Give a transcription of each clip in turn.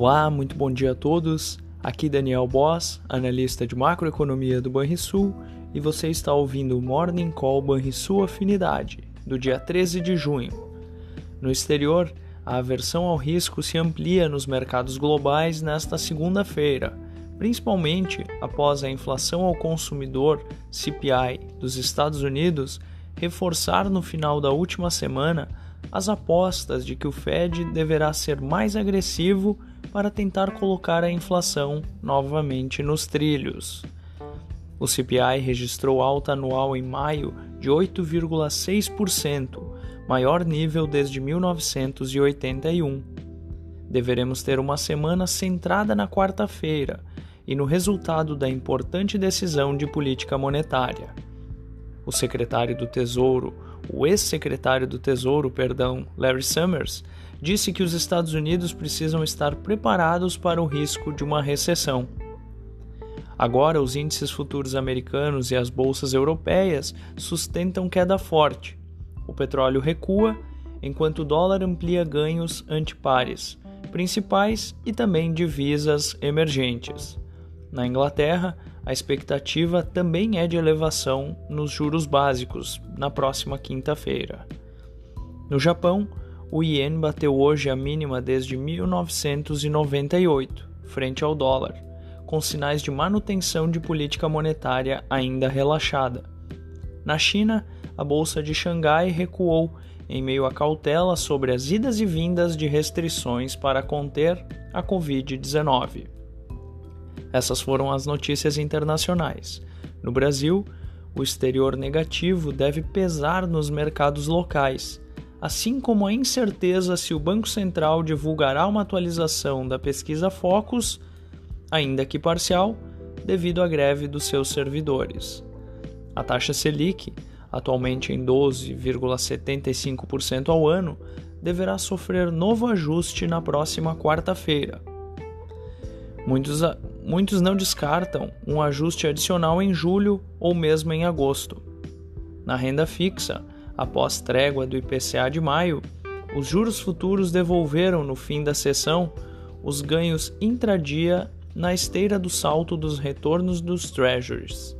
Olá, muito bom dia a todos. Aqui Daniel Boss, analista de macroeconomia do Banrisul, e você está ouvindo o Morning Call Banrisul Afinidade, do dia 13 de junho. No exterior, a aversão ao risco se amplia nos mercados globais nesta segunda-feira, principalmente após a inflação ao consumidor CPI dos Estados Unidos reforçar no final da última semana as apostas de que o Fed deverá ser mais agressivo para tentar colocar a inflação novamente nos trilhos. O CPI registrou alta anual em maio de 8,6%, maior nível desde 1981. Deveremos ter uma semana centrada na quarta-feira e no resultado da importante decisão de política monetária. O secretário do Tesouro, o ex-secretário do Tesouro, perdão, Larry Summers, disse que os Estados Unidos precisam estar preparados para o risco de uma recessão. Agora, os índices futuros americanos e as bolsas europeias sustentam queda forte. O petróleo recua, enquanto o dólar amplia ganhos ante pares principais e também divisas emergentes. Na Inglaterra, a expectativa também é de elevação nos juros básicos na próxima quinta-feira. No Japão, o ien bateu hoje a mínima desde 1998, frente ao dólar, com sinais de manutenção de política monetária ainda relaxada. Na China, a bolsa de Xangai recuou em meio à cautela sobre as idas e vindas de restrições para conter a Covid-19. Essas foram as notícias internacionais. No Brasil, o exterior negativo deve pesar nos mercados locais assim como a incerteza se o Banco Central divulgará uma atualização da pesquisa Focus, ainda que parcial, devido à greve dos seus servidores. A taxa Selic, atualmente em 12,75% ao ano, deverá sofrer novo ajuste na próxima quarta-feira. Muitos, muitos não descartam um ajuste adicional em julho ou mesmo em agosto. Na renda fixa, Após trégua do IPCA de maio, os juros futuros devolveram no fim da sessão os ganhos intradia na esteira do salto dos retornos dos treasuries.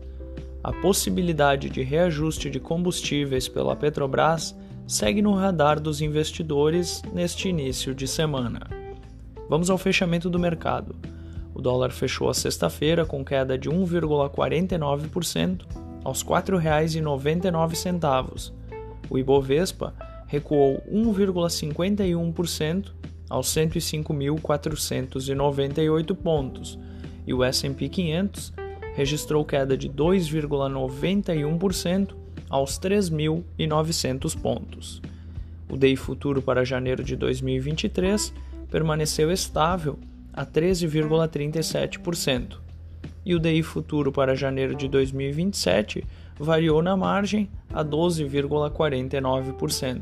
A possibilidade de reajuste de combustíveis pela Petrobras segue no radar dos investidores neste início de semana. Vamos ao fechamento do mercado. O dólar fechou a sexta-feira com queda de 1,49% aos R$ 4,99 o Ibovespa recuou 1,51% aos 105.498 pontos e o S&P 500 registrou queda de 2,91% aos 3.900 pontos. O DI futuro para janeiro de 2023 permaneceu estável a 13,37% e o DI futuro para janeiro de 2027 variou na margem a 12,49%.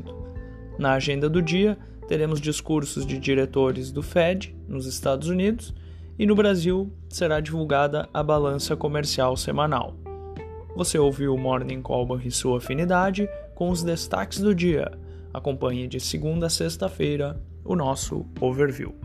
Na agenda do dia, teremos discursos de diretores do Fed nos Estados Unidos e no Brasil será divulgada a balança comercial semanal. Você ouviu o Morning Call e sua afinidade com os destaques do dia. Acompanhe de segunda a sexta-feira o nosso overview.